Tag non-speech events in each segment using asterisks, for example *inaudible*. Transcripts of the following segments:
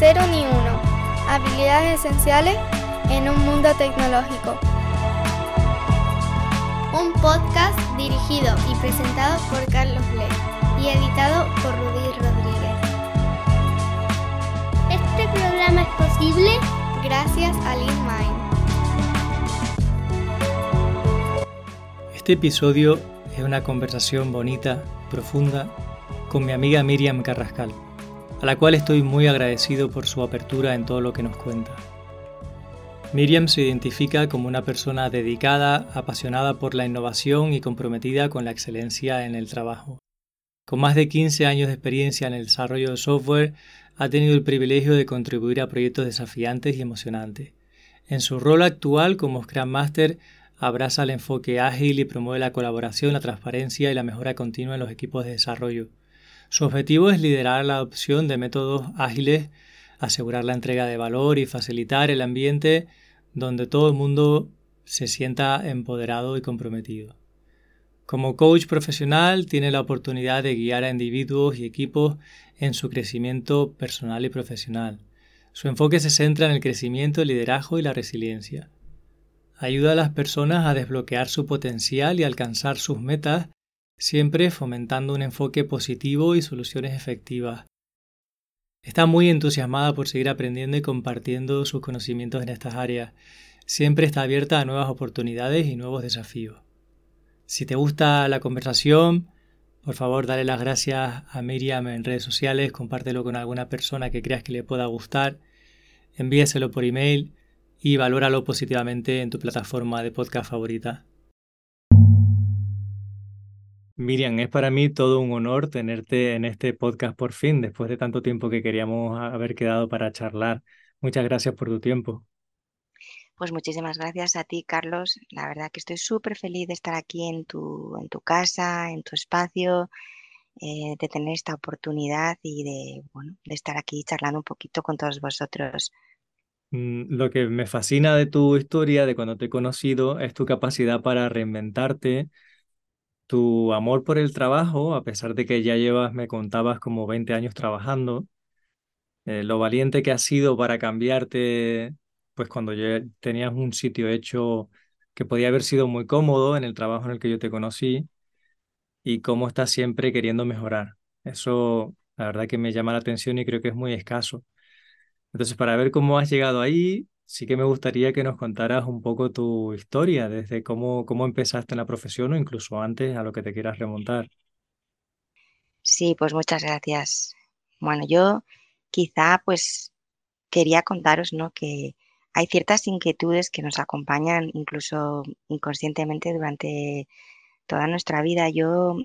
Cero ni uno. Habilidades esenciales en un mundo tecnológico. Un podcast dirigido y presentado por Carlos Lee y editado por Rudy Rodríguez. Este programa es posible gracias a Mind. Este episodio es una conversación bonita, profunda, con mi amiga Miriam Carrascal a la cual estoy muy agradecido por su apertura en todo lo que nos cuenta. Miriam se identifica como una persona dedicada, apasionada por la innovación y comprometida con la excelencia en el trabajo. Con más de 15 años de experiencia en el desarrollo de software, ha tenido el privilegio de contribuir a proyectos desafiantes y emocionantes. En su rol actual como Scrum Master, abraza el enfoque ágil y promueve la colaboración, la transparencia y la mejora continua en los equipos de desarrollo. Su objetivo es liderar la adopción de métodos ágiles, asegurar la entrega de valor y facilitar el ambiente donde todo el mundo se sienta empoderado y comprometido. Como coach profesional tiene la oportunidad de guiar a individuos y equipos en su crecimiento personal y profesional. Su enfoque se centra en el crecimiento, el liderazgo y la resiliencia. Ayuda a las personas a desbloquear su potencial y alcanzar sus metas siempre fomentando un enfoque positivo y soluciones efectivas. Está muy entusiasmada por seguir aprendiendo y compartiendo sus conocimientos en estas áreas. Siempre está abierta a nuevas oportunidades y nuevos desafíos. Si te gusta la conversación, por favor dale las gracias a Miriam en redes sociales, compártelo con alguna persona que creas que le pueda gustar, envíeselo por email y valóralo positivamente en tu plataforma de podcast favorita. Miriam, es para mí todo un honor tenerte en este podcast por fin, después de tanto tiempo que queríamos haber quedado para charlar. Muchas gracias por tu tiempo. Pues muchísimas gracias a ti, Carlos. La verdad que estoy súper feliz de estar aquí en tu, en tu casa, en tu espacio, eh, de tener esta oportunidad y de, bueno, de estar aquí charlando un poquito con todos vosotros. Mm, lo que me fascina de tu historia, de cuando te he conocido, es tu capacidad para reinventarte, tu amor por el trabajo, a pesar de que ya llevas, me contabas, como 20 años trabajando, eh, lo valiente que has sido para cambiarte, pues cuando ya tenías un sitio hecho que podía haber sido muy cómodo en el trabajo en el que yo te conocí, y cómo estás siempre queriendo mejorar. Eso, la verdad que me llama la atención y creo que es muy escaso. Entonces, para ver cómo has llegado ahí, sí que me gustaría que nos contaras un poco tu historia, desde cómo, cómo empezaste en la profesión o incluso antes a lo que te quieras remontar. Sí, pues muchas gracias. Bueno, yo quizá pues quería contaros, ¿no? Que hay ciertas inquietudes que nos acompañan incluso inconscientemente durante toda nuestra vida. Yo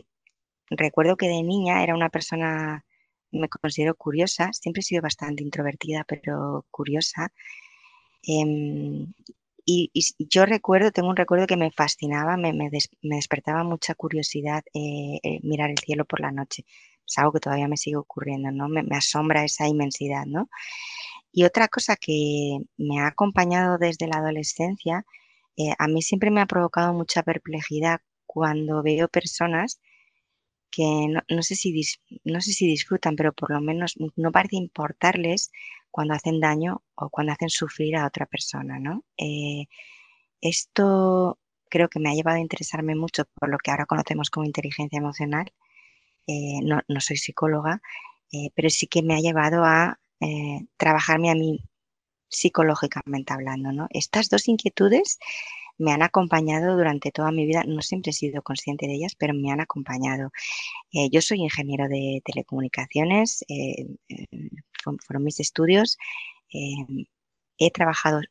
recuerdo que de niña era una persona, me considero curiosa, siempre he sido bastante introvertida, pero curiosa. Em, y, yo recuerdo, tengo un recuerdo que me fascinaba, me, despertaba mucha curiosidad eh, eh, mirar el cielo por la noche. Es algo que todavía me sigue ocurriendo, ¿no? Me, asombra esa inmensidad, ¿no? Y otra cosa que me ha acompañado desde la adolescencia, eh, a mí siempre me ha provocado mucha perplejidad cuando veo personas que no, sé si no sé si disfrutan, pero por lo menos no parece importarles cuando hacen daño o cuando hacen sufrir a otra persona, ¿no? Eh, esto creo que me ha llevado a interesarme mucho por lo que ahora conocemos como inteligencia emocional. Eh, no, soy psicóloga, eh, pero sí que me ha llevado a trabajarme a mí psicológicamente hablando, ¿no? Estas dos inquietudes me han acompañado durante toda mi vida. No siempre he sido consciente de ellas, pero me han acompañado. Eh, yo soy ingeniero de telecomunicaciones, eh, eh, fueron, mis estudios. he trabajado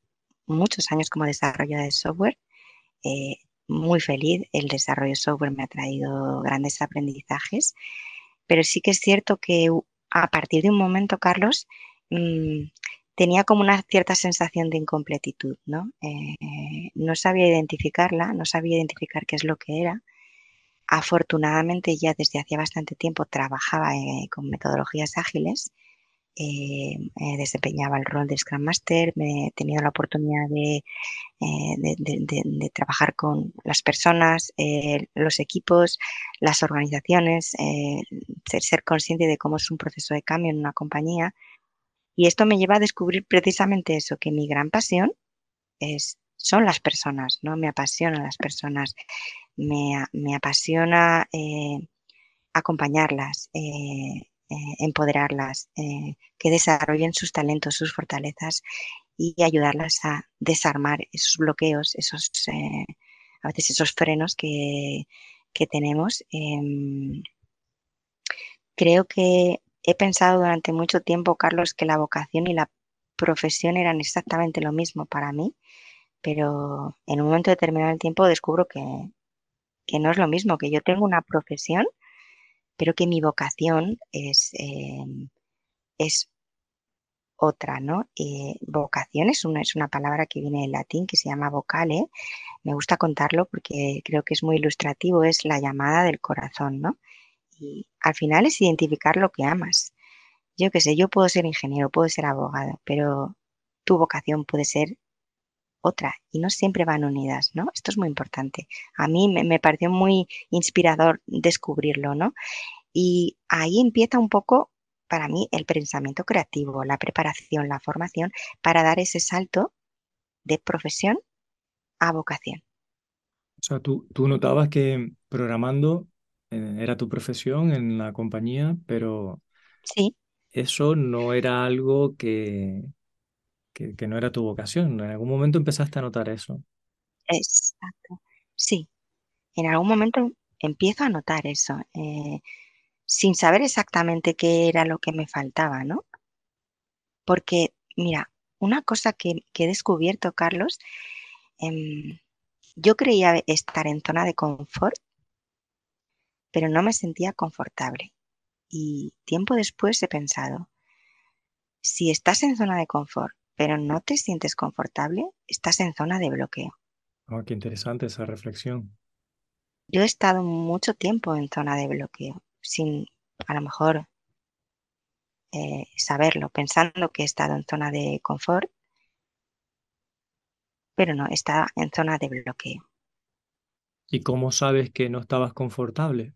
muchos años como desarrollador de software. muy feliz, el desarrollo de software me ha traído grandes aprendizajes, pero sí que es cierto que a partir de un momento, Carlos, mm, tenía como una cierta sensación de incompletitud, ¿no? Eh, no sabía identificarla, no sabía identificar qué es lo que era. Afortunadamente ya desde hacía bastante tiempo trabajaba eh, con metodologías ágiles, eh, desempeñaba el rol de Scrum Master, me he tenido la oportunidad de, de trabajar con las personas, los equipos, las organizaciones, ser, ser consciente de cómo es un proceso de cambio en una compañía Y esto me lleva a descubrir precisamente eso, que mi gran pasión es, son las personas, ¿no? Me apasionan las personas, me, apasiona eh, acompañarlas, eh, eh, empoderarlas, que desarrollen sus talentos, sus fortalezas y ayudarlas a desarmar esos bloqueos, esos, a veces esos frenos que, que tenemos. Em, creo que he pensado durante mucho tiempo, Carlos, que la vocación y la profesión eran exactamente lo mismo para mí, pero en un momento determinado del tiempo descubro que, no es lo mismo, que yo tengo una profesión, pero que mi vocación es, em, es otra, ¿no? Eh, vocación es una, es una palabra que viene del latín que se llama vocale. Me gusta contarlo porque creo que es muy ilustrativo, es la llamada del corazón, ¿no? Y al final es identificar lo que amas. Yo qué sé, yo puedo ser ingeniero, puedo ser abogado, pero tu vocación puede ser otra y no siempre van unidas, ¿no? Esto es muy importante. A mí me, me pareció muy inspirador descubrirlo, ¿no? Y ahí empieza un poco para mí el pensamiento creativo, la preparación, la formación para dar ese salto de profesión a vocación. O sea, tú, tú notabas que programando era tu profesión en la compañía, pero sí. eso no era algo que, que, no era tu vocación. En algún momento empezaste a notar eso. Exacto. Sí. En algún momento empiezo a notar eso. Eh, sin saber exactamente qué era lo que me faltaba, ¿no? Porque, mira, una cosa que, he descubierto, Carlos, em, yo creía estar en zona de confort, pero no me sentía confortable. Y tiempo después he pensado, si estás en zona de confort, pero no te sientes confortable, estás en zona de bloqueo. Oh, qué interesante esa reflexión. Yo he estado mucho tiempo en zona de bloqueo sin a lo mejor eh, saberlo, pensando que he estado en zona de confort, pero no, está en zona de bloqueo. ¿Y cómo sabes que no estabas confortable?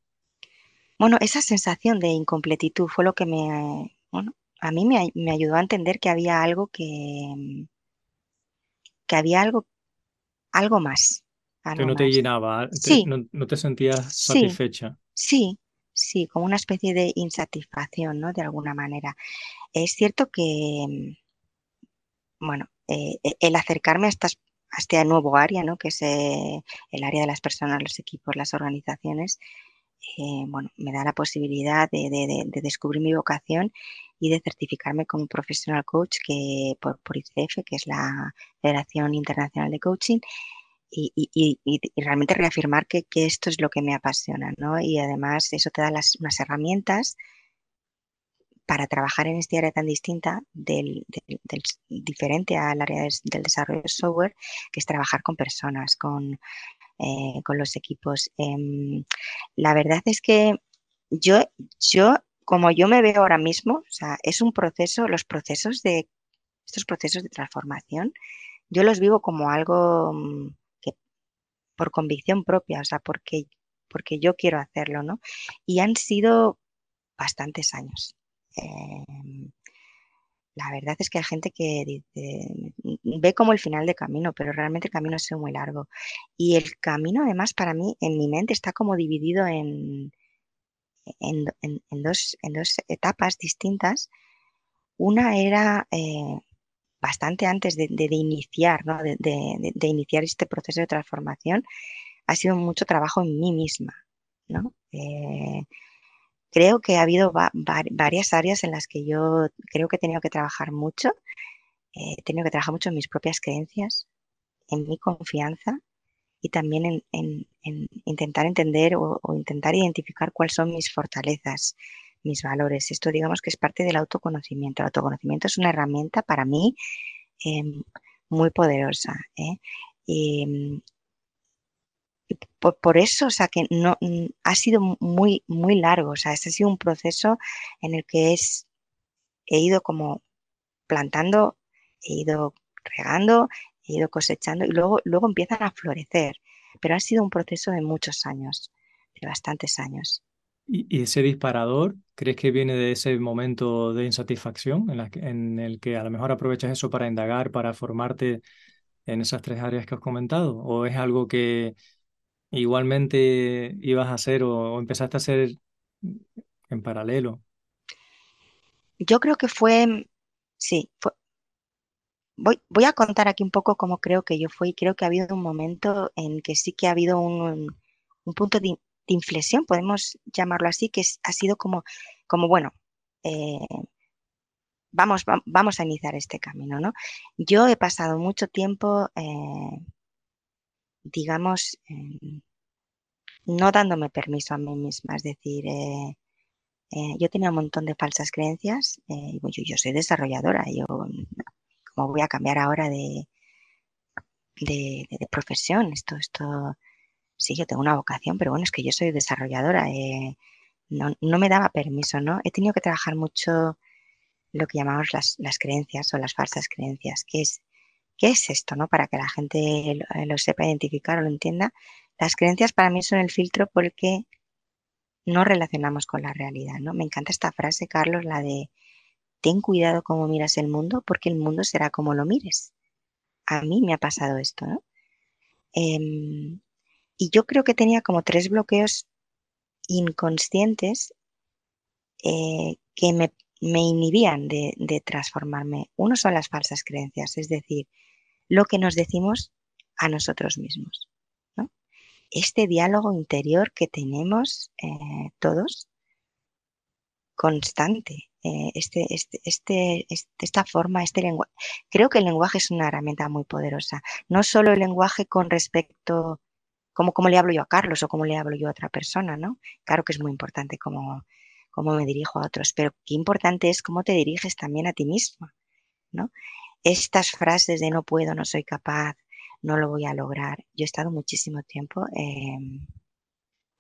Bueno, esa sensación de incompletitud fue lo que me, bueno, a mí me, ayudó a entender que había algo que, que había algo, algo más. que no te llenaba, sí. no, te sentías satisfecha. Sí, sí, como una especie de insatisfacción, ¿no? De alguna manera. Es cierto que, bueno, eh, e, el acercarme a, estas, a este nuevo área, ¿no? Que es eh, el área de las personas, los equipos, las organizaciones, eh, bueno, me da la posibilidad de, descubrir mi vocación y de certificarme como professional coach que por, por ICF, que es la Federación Internacional de Coaching, y, realmente reafirmar que, esto es lo que me apasiona, ¿no? Y además eso te da las, unas herramientas para trabajar en este área tan distinta del, diferente al área del desarrollo de software, que es trabajar con personas, con, eh, con los equipos. Em, la verdad es que yo, yo, como yo me veo ahora mismo, o sea, es un proceso, los procesos de, estos procesos de transformación, yo los vivo como algo mm, por convicción propia, o sea, porque, porque yo quiero hacerlo, ¿no? Y han sido bastantes años. Em, la verdad es que hay gente que dice, ve como el final de camino, pero realmente el camino sido muy largo. Y el camino, además, para mí, en mi mente, está como dividido en, en, dos, en dos, etapas distintas. Una era eh, bastante antes de, iniciar, ¿no? de, iniciar este proceso de transformación, ha sido mucho trabajo en mí misma. ¿no? Eh, creo que ha habido varias áreas en las que yo creo que he tenido que trabajar mucho. Eh, he tenido que trabajar mucho en mis propias creencias, en mi confianza y también en, intentar entender o, o, intentar identificar cuáles son mis fortalezas, mis valores. Esto digamos que es parte del autoconocimiento. El autoconocimiento es una herramienta para mí em, muy poderosa. ¿eh? Y, por, eso, o sea, que no ha sido muy, muy largo. O sea, este ha sido un proceso en el que es, he ido como plantando, he ido regando, he ido cosechando y luego, luego empiezan a florecer. Pero ha sido un proceso de muchos años, de bastantes años. ¿Y, ese disparador, crees que viene de ese momento de insatisfacción en, en el que a lo mejor aprovechas eso para indagar, para formarte en esas tres áreas que has comentado? ¿O es algo que igualmente ibas a hacer o, empezaste a hacer en paralelo? Yo creo que fue, sí, voy, voy a contar aquí un poco cómo creo que yo fui. Creo que ha habido un momento en que sí que ha habido un, un punto de, inflexión, podemos llamarlo así, que ha sido como, como bueno, eh, vamos, vamos a iniciar este camino, ¿no? Yo he pasado mucho tiempo, eh, digamos, no dándome permiso a mí misma, es decir, eh, yo tenía un montón de falsas creencias, y yo, yo, soy desarrolladora, yo como voy a cambiar ahora de, de, profesión, esto, esto sí, yo tengo una vocación, pero bueno, es que yo soy desarrolladora, eh, no, me daba permiso, ¿no? He tenido que trabajar mucho lo que llamamos las, creencias o las falsas creencias, ¿Qué es, ¿qué es esto, no? Para que la gente lo, sepa identificar o lo entienda. Las creencias para mí son el filtro porque no relacionamos con la realidad, ¿no? Me encanta esta frase, Carlos, la de ten cuidado cómo miras el mundo porque el mundo será como lo mires. A mí me ha pasado esto, ¿no? Em, y yo creo que tenía como tres bloqueos inconscientes eh, que me, inhibían de, transformarme. Uno son las falsas creencias, es decir, lo que nos decimos a nosotros mismos. Este diálogo interior que tenemos eh, todos, constante, eh, este, este, este, este, esta forma, este lenguaje. Creo que el lenguaje es una herramienta muy poderosa. No solo el lenguaje con respecto cómo, le hablo yo a Carlos o cómo le hablo yo a otra persona, ¿no? Claro que es muy importante cómo, cómo me dirijo a otros, pero qué importante es cómo te diriges también a ti mismo, ¿no? Estas frases de no puedo, no soy capaz, no lo voy a lograr. Yo he estado muchísimo tiempo em,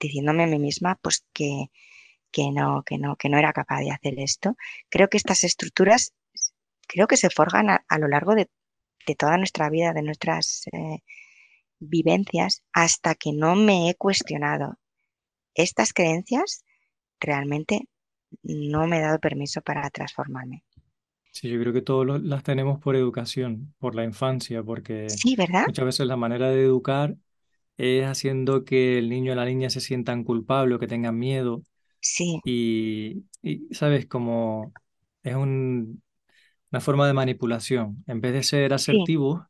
diciéndome a mí misma pues que, que no, que no, que no era capaz de hacer esto. Creo que estas estructuras creo que se forjan a, lo largo de, toda nuestra vida, de nuestras eh, vivencias hasta que no me he cuestionado estas creencias, realmente no me he dado permiso para transformarme. Sí, yo creo que todos las tenemos por educación, por la infancia, porque sí, ¿verdad? muchas veces la manera de educar es haciendo que el niño o la niña se sientan culpables o que tengan miedo. Sí. Y, sabes, como es un, una forma de manipulación. En vez de ser asertivos,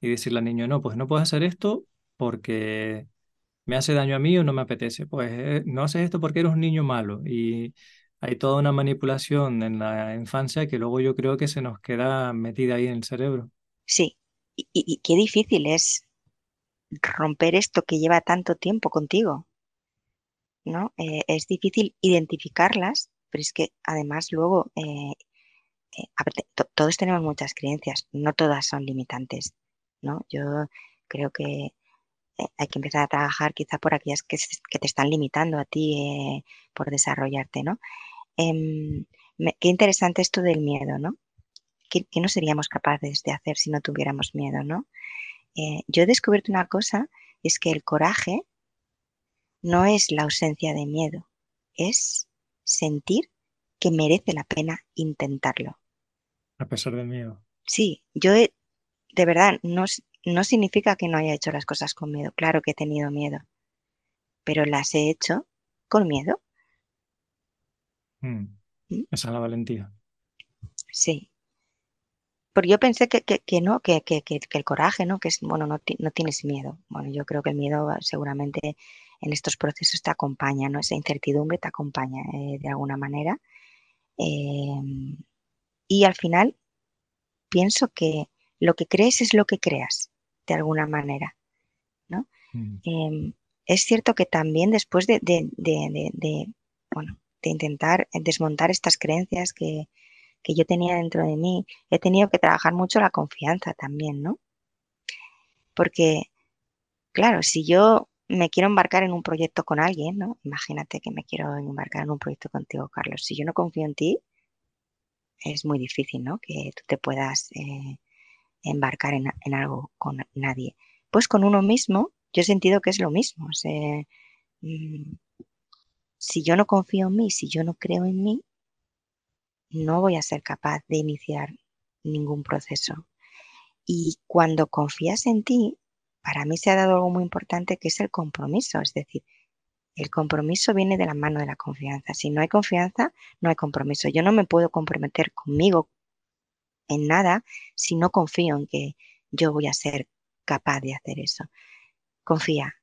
y decirle al niño, no, pues no puedes hacer esto porque me hace daño a mí o no me apetece. Pues eh, no haces esto porque eres un niño malo. Y hay toda una manipulación en la infancia que luego yo creo que se nos queda metida ahí en el cerebro. Sí, y, qué difícil es romper esto que lleva tanto tiempo contigo. Eh, es difícil identificarlas, pero es que además luego eh, todos tenemos muchas creencias, no todas son limitantes. ¿no? Yo creo que eh, hay que empezar a trabajar quizá por aquellas que, te están limitando a ti eh, por desarrollarte, ¿no? Em, qué interesante esto del miedo, ¿no? ¿Qué, no seríamos capaces de hacer si no tuviéramos miedo, ¿no? Eh, yo he descubierto una cosa, es que el coraje no es la ausencia de miedo, es sentir que merece la pena intentarlo. A pesar del miedo. Sí, yo he, de verdad, no, no significa que no haya hecho las cosas con miedo. Claro que he tenido miedo, pero las he hecho con miedo. Mm. ¿Mm? Esa es la valentía. Sí. Porque yo pensé que, no, que, el coraje, ¿no? Que es, bueno, no, tienes miedo. Bueno, yo creo que el miedo seguramente en estos procesos te acompaña, ¿no? Esa incertidumbre te acompaña eh, de alguna manera. Em, y al final pienso que lo que crees es lo que creas, de alguna manera. ¿no? Mm. Em, es cierto que también después de, bueno, de intentar desmontar estas creencias que, yo tenía dentro de mí, he tenido que trabajar mucho la confianza también, ¿no? Porque, claro, si yo me quiero embarcar en un proyecto con alguien, ¿no? Imagínate que me quiero embarcar en un proyecto contigo, Carlos. Si yo no confío en ti, es muy difícil, ¿no? Que tú te puedas eh, embarcar en, algo con nadie. Pues con uno mismo, yo he sentido que es lo mismo. Mm, si yo no confío en mí, si yo no creo en mí, no voy a ser capaz de iniciar ningún proceso. Y cuando confías en ti, para mí se ha dado algo muy importante que es el compromiso. Es decir, el compromiso viene de la mano de la confianza. Si no hay confianza, no hay compromiso. Yo no me puedo comprometer conmigo en nada si no confío en que yo voy a ser capaz de hacer eso. Confía,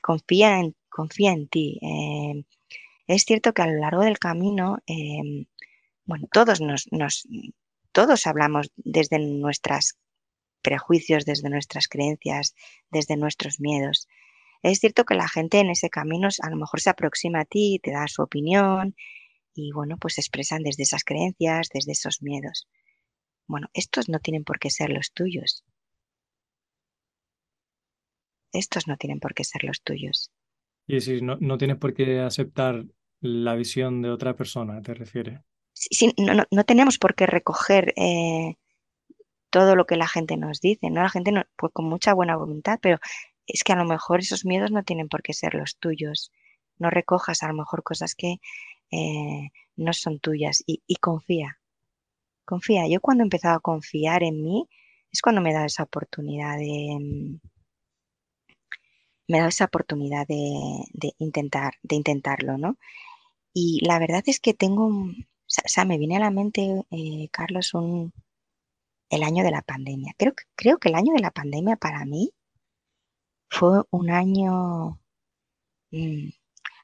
confía en, confía en ti. Eh, es cierto que a lo largo del camino, eh, bueno, todos nos, todos hablamos desde nuestros prejuicios, desde nuestras creencias, desde nuestros miedos. Es cierto que la gente en ese camino a lo mejor se aproxima a ti, te da su opinión y bueno, pues se expresan desde esas creencias, desde esos miedos. Bueno, estos no tienen por qué ser los tuyos. Estos no tienen por qué ser los tuyos. Y decir, no, no tienes por qué aceptar la visión de otra persona, ¿te refieres? Sí, no, tenemos por qué recoger eh, todo lo que la gente nos dice, ¿no? La gente, no, pues con mucha buena voluntad, pero es que a lo mejor esos miedos no tienen por qué ser los tuyos. No recojas a lo mejor cosas que eh, no son tuyas y, confía. Confía. Yo cuando he empezado a confiar en mí es cuando me da esa oportunidad de mm, me esa oportunidad de, intentar de intentarlo, ¿no? Y la verdad es que tengo, o sea, me viene a la mente, eh, Carlos, un, el año de la pandemia. Creo, creo que el año de la pandemia para mí fue un año, mm,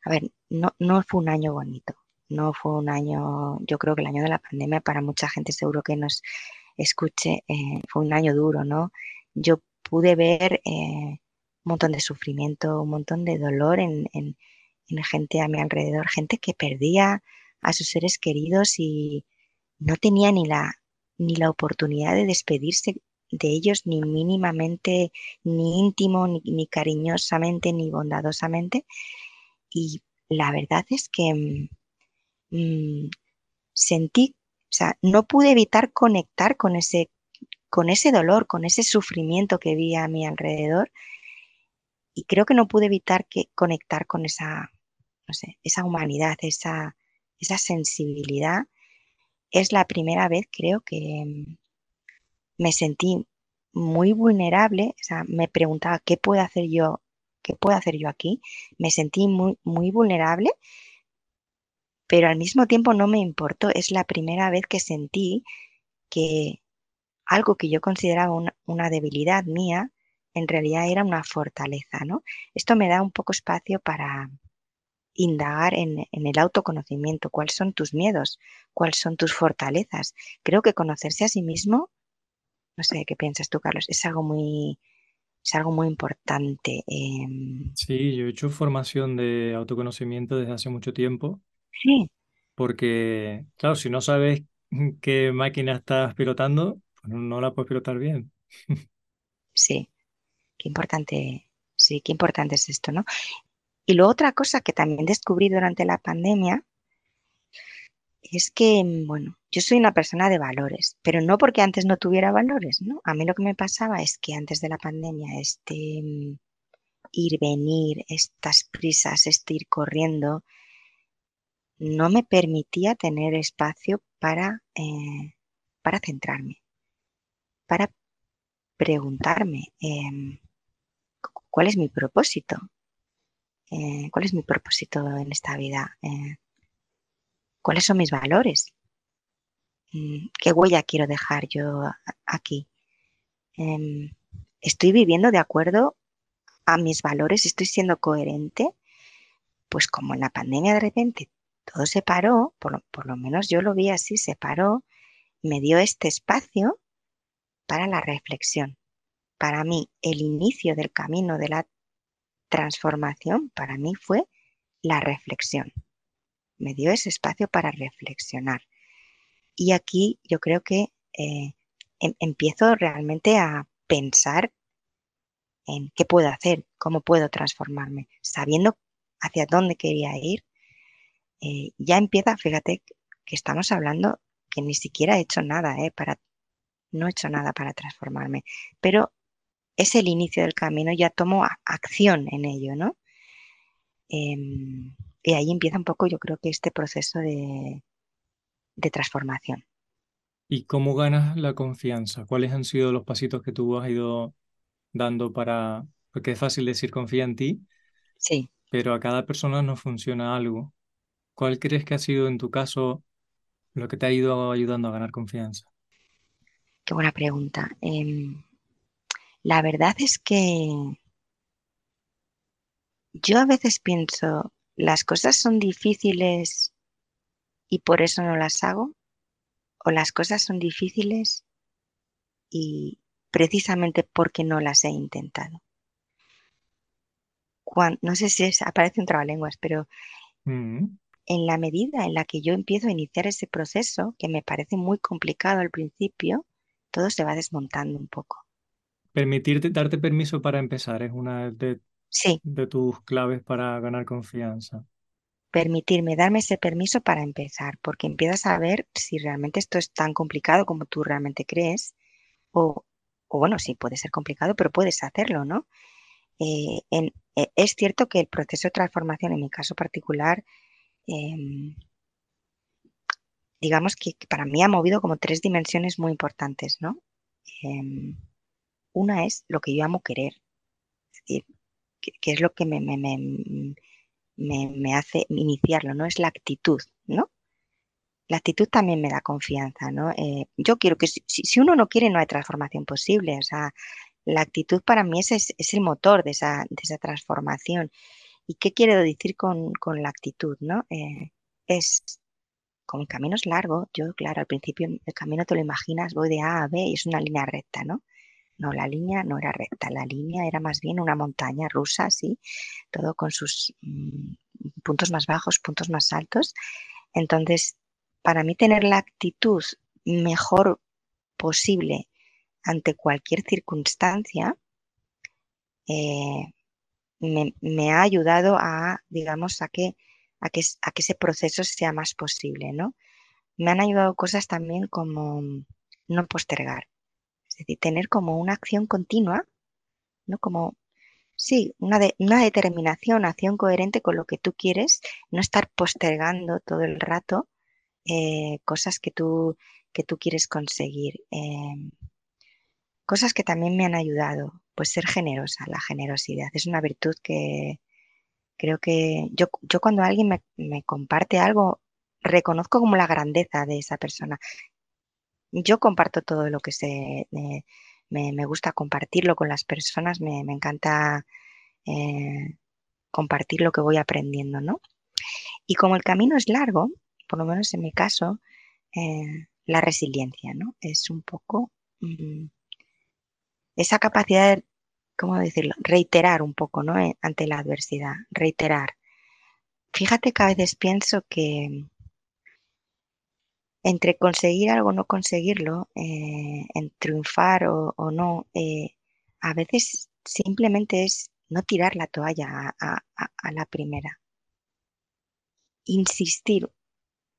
a ver, no, no fue un año bonito, no fue un año, yo creo que el año de la pandemia para mucha gente seguro que nos escuche, eh, fue un año duro, ¿no? Yo pude ver eh, un montón de sufrimiento, un montón de dolor en, en gente a mi alrededor, gente que perdía a sus seres queridos y no tenía ni la, ni la oportunidad de despedirse de ellos ni mínimamente, ni íntimo, ni, cariñosamente, ni bondadosamente. Y la verdad es que mm, mm, sentí, o sea, no pude evitar conectar con ese, con ese dolor, con ese sufrimiento que vi a mi alrededor. Y creo que no pude evitar que conectar con esa, no sé, esa humanidad, esa, esa sensibilidad. Es la primera vez, creo, que, mm, me sentí muy vulnerable, o sea, me preguntaba qué puedo hacer yo, qué puedo hacer yo aquí. Me sentí muy, muy vulnerable, pero al mismo tiempo no me importó. Es la primera vez que sentí que algo que yo consideraba una, debilidad mía, en realidad era una fortaleza, ¿no? Esto me da un poco espacio para indagar en, en, el autoconocimiento, cuáles son tus miedos, cuáles son tus fortalezas. Creo que conocerse a sí mismo no sé qué piensas tú, Carlos. Es algo muy, es algo muy importante. Em. Sí, yo he hecho formación de autoconocimiento desde hace mucho tiempo. Sí. Porque, claro, si no sabes *laughs* qué máquina estás pilotando, pues no la puedes pilotar bien. *laughs* Sí, qué importante, sí, qué importante es esto, ¿no? Y luego otra cosa que también descubrí durante la pandemia es que, mm, bueno, yo soy una persona de valores, pero no porque antes no tuviera valores, ¿no? A mí lo que me pasaba es que antes de la pandemia, este mm, ir, venir, estas prisas, este ir corriendo, no me permitía tener espacio para, eh, para centrarme, para preguntarme em, cuál es mi propósito, eh, cuál es mi propósito en esta vida. Eh, ¿Cuáles son mis valores? Mm, ¿Qué huella quiero dejar yo aquí? Em, ¿Estoy viviendo de acuerdo a mis valores? ¿Estoy siendo coherente? Pues como en la pandemia de repente todo se paró, por lo, por lo menos yo lo vi así, se paró, me dio este espacio para la reflexión. Para mí, el inicio del camino de la transformación, para mí fue la reflexión me dio ese espacio para reflexionar. Y aquí yo creo que eh, em, empiezo realmente a pensar en qué puedo hacer, cómo puedo transformarme, sabiendo hacia dónde quería ir. Eh, ya empieza, fíjate que estamos hablando que ni siquiera he hecho nada, eh, para, no he hecho nada para transformarme, pero es el inicio del camino, ya tomo acción en ello, ¿no? Em, y ahí empieza un poco, yo creo que este proceso de, de transformación. ¿Y cómo ganas la confianza? ¿Cuáles han sido los pasitos que tú has ido dando para, porque es fácil decir confía en ti, sí. pero a cada persona no funciona algo. ¿Cuál crees que ha sido en tu caso lo que te ha ido ayudando a ganar confianza? Qué buena pregunta. Em, la verdad es que yo a veces pienso, las cosas son difíciles y por eso no las hago, o las cosas son difíciles y precisamente porque no las he intentado. no sé si es, aparece un trabalenguas, pero mm. en la medida en la que yo empiezo a iniciar ese proceso, que me parece muy complicado al principio, todo se va desmontando un poco. Permitirte, darte permiso para empezar es una de, sí. de tus claves para ganar confianza. Permitirme, darme ese permiso para empezar, porque empiezas a ver si realmente esto es tan complicado como tú realmente crees, o, o bueno, sí, puede ser complicado, pero puedes hacerlo, ¿no? Eh, eh, es cierto que el proceso de transformación, en mi caso particular, em, digamos que, para mí ha movido como tres dimensiones muy importantes, ¿no? Em, una es lo que yo amo querer, es decir, que, es lo que me, me, me, hace iniciarlo, ¿no? Es la actitud, ¿no? La actitud también me da confianza, ¿no? Eh, yo quiero que si, si, uno no quiere no hay transformación posible, o sea, la actitud para mí es, es, el motor de esa, de esa, transformación. ¿Y qué quiero decir con, con la actitud, no? Eh, es como el camino es largo, yo, claro, al principio el camino te lo imaginas, voy de A a B y es una línea recta, ¿no? No, la línea no era recta, la línea era más bien una montaña rusa, sí, todo con sus mm, puntos más bajos, puntos más altos. Entonces, para mí tener la actitud mejor posible ante cualquier circunstancia eh, me, me, ha ayudado a, digamos, a que a que, a que ese proceso sea más posible, ¿no? Me han ayudado cosas también como no postergar, decir, tener como una acción continua, ¿no? Como, sí, una, una determinación, acción coherente con lo que tú quieres, no estar postergando todo el rato eh, cosas que tú, que tú quieres conseguir. Em, cosas que también me han ayudado, pues ser generosa, la generosidad es una virtud que, Creo que yo, yo cuando alguien me, comparte algo, reconozco como la grandeza de esa persona. Yo comparto todo lo que sé, me, gusta compartirlo con las personas, me, encanta eh, compartir lo que voy aprendiendo, ¿no? Y como el camino es largo, por lo menos en mi caso, eh, la resiliencia, ¿no? Es un poco mm, esa capacidad de ¿cómo decirlo? Reiterar un poco, ¿no? Eh, ante la adversidad, reiterar. Fíjate que a veces pienso que entre conseguir algo o no conseguirlo, eh, en triunfar o, no, eh, a veces simplemente es no tirar la toalla a, la primera. Insistir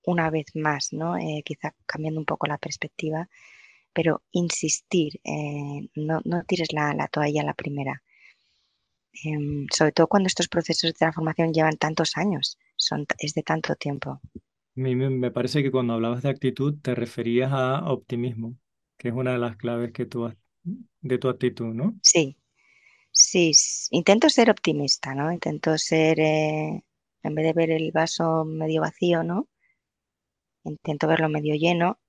una vez más, ¿no? quizá cambiando un poco la perspectiva, pero insistir, eh, no, tires la, toalla a la primera. Em, sobre todo cuando estos procesos de transformación llevan tantos años, son, es de tanto tiempo. Me parece que cuando hablabas de actitud te referías a optimismo, que es una de las claves que de tu actitud, ¿no? Sí, sí, intento ser optimista, ¿no? Intento ser, eh, en vez de ver el vaso medio vacío, ¿no? Intento verlo medio lleno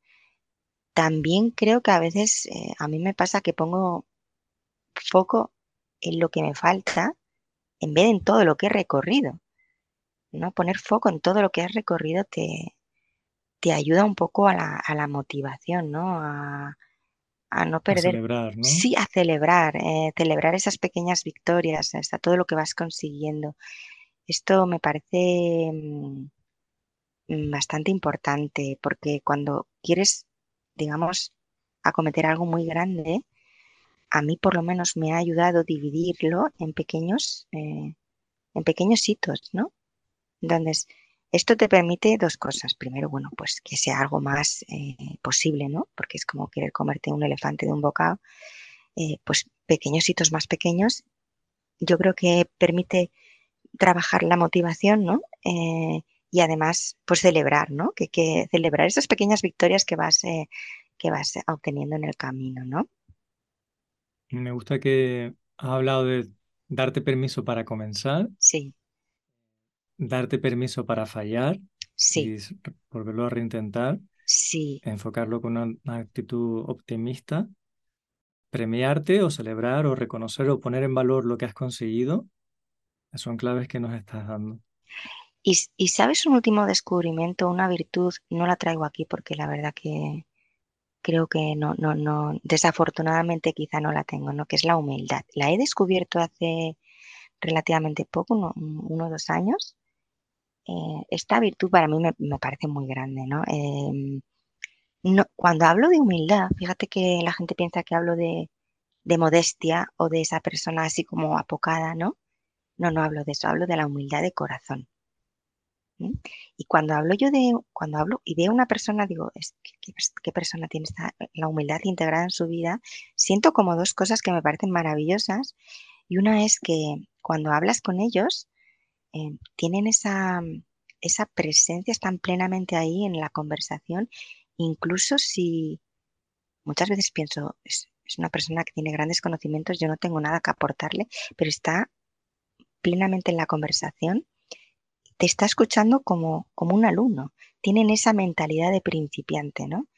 también creo que a veces eh, a mí me pasa que pongo foco en lo que me falta en vez de en todo lo que he recorrido. ¿No? Poner foco en todo lo que has recorrido te, te ayuda un poco a la, motivación, ¿no? A, no perder. A celebrar, ¿no? Sí, a celebrar, eh, celebrar esas pequeñas victorias, hasta todo lo que vas consiguiendo. Esto me parece mm, bastante importante porque cuando quieres digamos, acometer algo muy grande, a mí por lo menos me ha ayudado a dividirlo en pequeños, eh, en pequeños hitos, ¿no? Entonces, esto te permite dos cosas. Primero, bueno, pues que sea algo más eh, posible, ¿no? Porque es como querer comerte un elefante de un bocado. Eh, pues pequeños hitos más pequeños. Yo creo que permite trabajar la motivación, ¿no? eh, y además pues celebrar, ¿no? Que, que, celebrar esas pequeñas victorias que vas, eh, que vas obteniendo en el camino, ¿no? Me gusta que has hablado de darte permiso para comenzar. Sí. Darte permiso para fallar. Sí. Y volverlo a reintentar. Sí. Enfocarlo con una actitud optimista premiarte o celebrar o reconocer o poner en valor lo que has conseguido, son claves que nos estás dando. Y, sabes un último descubrimiento, una virtud, no la traigo aquí porque la verdad que creo que no, no, no, desafortunadamente quizá no la tengo, ¿no? Que es la humildad. La he descubierto hace relativamente poco, uno, o dos años. Eh, esta virtud para mí me, parece muy grande, ¿no? Em, no, cuando hablo de humildad, fíjate que la gente piensa que hablo de, modestia o de esa persona así como apocada, ¿no? No, no hablo de eso, hablo de la humildad de corazón. Y cuando hablo yo de, cuando hablo y veo una persona, digo, ¿qué, persona tiene la humildad integrada en su vida? Siento como dos cosas que me parecen maravillosas. Y una es que cuando hablas con ellos, eh, tienen esa, esa presencia, están plenamente ahí en la conversación incluso si muchas veces pienso, es, una persona que tiene grandes conocimientos, yo no tengo nada que aportarle, pero está plenamente en la conversación, te está escuchando como, como un alumno. Tienen esa mentalidad de principiante, ¿no?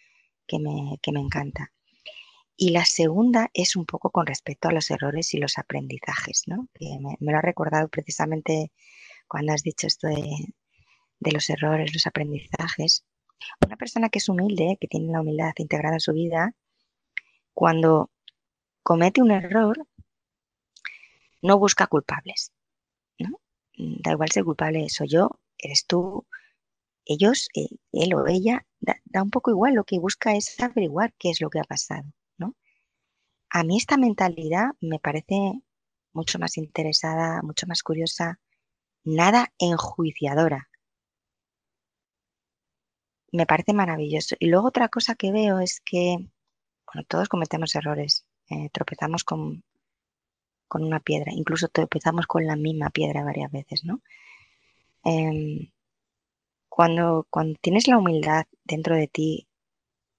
Que me, que me encanta. Y la segunda es un poco con respecto a los errores y los aprendizajes, ¿no? Que me, lo ha recordado precisamente cuando has dicho esto de, los errores, los aprendizajes. Una persona que es humilde, que tiene la humildad integrada en su vida, cuando comete un error, no busca culpables. ¿no? Da igual ser culpable soy yo, eres tú, ellos, eh, él o ella, da, un poco igual, lo que busca es averiguar qué es lo que ha pasado. A mí esta mentalidad me parece mucho más interesada, mucho más curiosa, nada enjuiciadora me parece maravilloso. Y luego otra cosa que veo es que, bueno, todos cometemos errores, eh, tropezamos con, con una piedra, incluso tropezamos con la misma piedra varias veces, ¿no? Em, cuando, cuando tienes la humildad dentro de ti,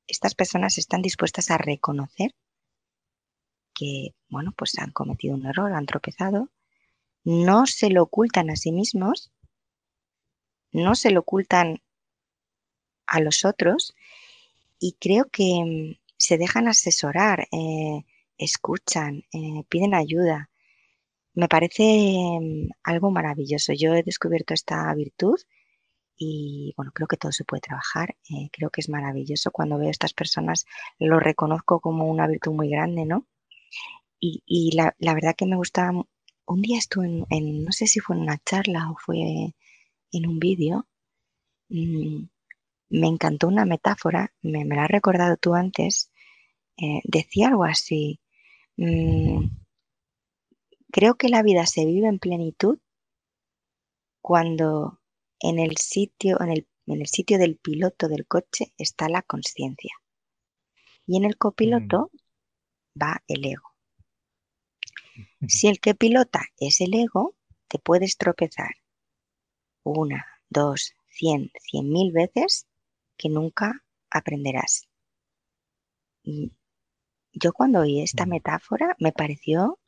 estas personas están dispuestas a reconocer que, bueno, pues han cometido un error, han tropezado, no se lo ocultan a sí mismos, no se lo ocultan a los otros y creo que mm, se dejan asesorar, eh, escuchan, eh, piden ayuda. Me parece mm, algo maravilloso. Yo he descubierto esta virtud y bueno, creo que todo se puede trabajar. Eh, creo que es maravilloso. Cuando veo a estas personas lo reconozco como una virtud muy grande, ¿no? Y, la, verdad que me gusta. Un día estuve en, no sé si fue en una charla o fue en un vídeo. Mm, me encantó una metáfora, me, la has recordado tú antes, eh, decía algo así, mm, creo que la vida se vive en plenitud cuando en el sitio, en el, en el sitio del piloto del coche está la conciencia y en el copiloto mm. Va el ego. Si el que pilota es el ego, te puedes tropezar una, dos, cien, cien mil veces que nunca aprenderás. Y yo cuando oí esta mm. metáfora me pareció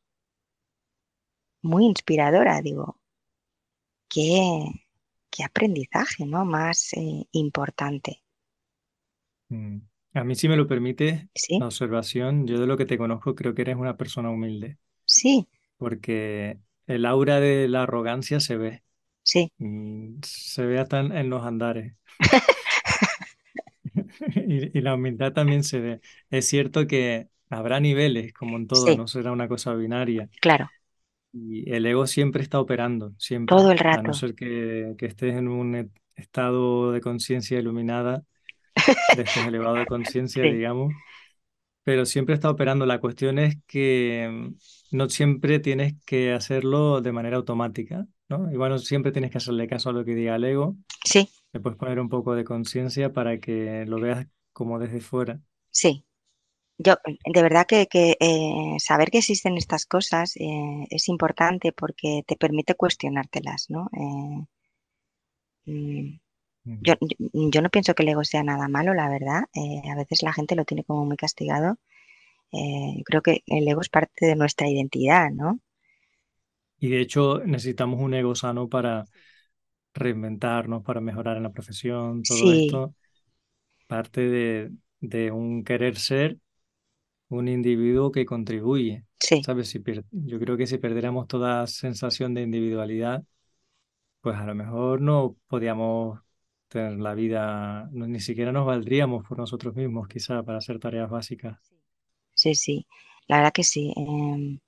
muy inspiradora, digo, qué, qué aprendizaje ¿no? más eh, importante. Mm. A mí, si me lo permite, la observación, yo de lo que te conozco creo que eres una persona humilde. Sí. Porque el aura de la arrogancia se ve. Sí. Mm, se ve hasta en los andares. *laughs* y, la humildad también se ve. Es cierto que habrá niveles, como en todo, no será una cosa binaria. Claro. Y el ego siempre está operando, siempre. Todo el rato. A no ser que, estés en un estado de conciencia iluminada, de este elevado de conciencia, *laughs* digamos, pero siempre está operando. La cuestión es que mm, no siempre tienes que hacerlo de manera automática, ¿no? Igual no siempre tienes que hacerle caso a lo que diga el ego. Sí. Le puedes poner un poco de conciencia para que lo veas como desde fuera. Sí. Yo, de verdad que, eh, saber que existen estas cosas eh, es importante porque te permite cuestionártelas, ¿no? Eh, Mm, yo, yo, no pienso que el ego sea nada malo, la verdad. Eh, a veces la gente lo tiene como muy castigado. Eh, creo que el ego es parte de nuestra identidad, ¿no? Y de hecho necesitamos un ego sano para reinventarnos, para mejorar en la profesión, todo esto. Parte de, de un querer ser un individuo que contribuye. Sí. ¿Sabes? Si yo creo que si perdiéramos toda sensación de individualidad, pues a lo mejor no podíamos la vida, ni siquiera nos valdríamos por nosotros mismos, quizá, para hacer tareas básicas. Sí, sí, la verdad que sí. Em,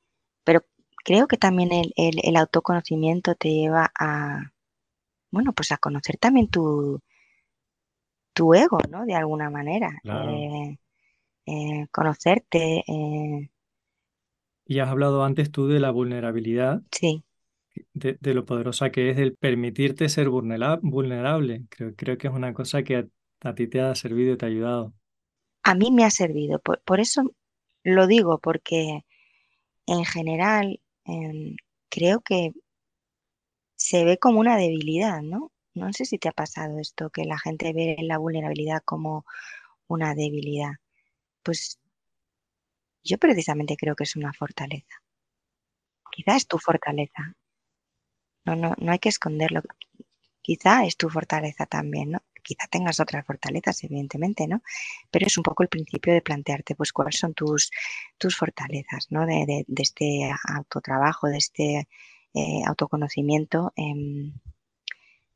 pero creo que también el, el, autoconocimiento te lleva a, bueno, pues a conocer también tu, tu ego, ¿no? De alguna manera. Eh, eh, conocerte. Eh. Y has hablado antes tú de la vulnerabilidad. Sí. De, lo poderosa que es el permitirte ser vulnerable. Creo, creo que es una cosa que a, ti te ha servido y te ha ayudado. A mí me ha servido. Por, eso lo digo, porque en general em, creo que se ve como una debilidad, ¿no? No sé si te ha pasado esto, que la gente ve la vulnerabilidad como una debilidad. Pues yo precisamente creo que es una fortaleza. Quizá es tu fortaleza. No, no, no hay que esconderlo. Quizá es tu fortaleza también, ¿no? Quizá tengas otras fortalezas, evidentemente, ¿no? Pero es un poco el principio de plantearte, pues, cuáles son tus, tus fortalezas, ¿no? De, este autotrabajo, de este eh, autoconocimiento, em,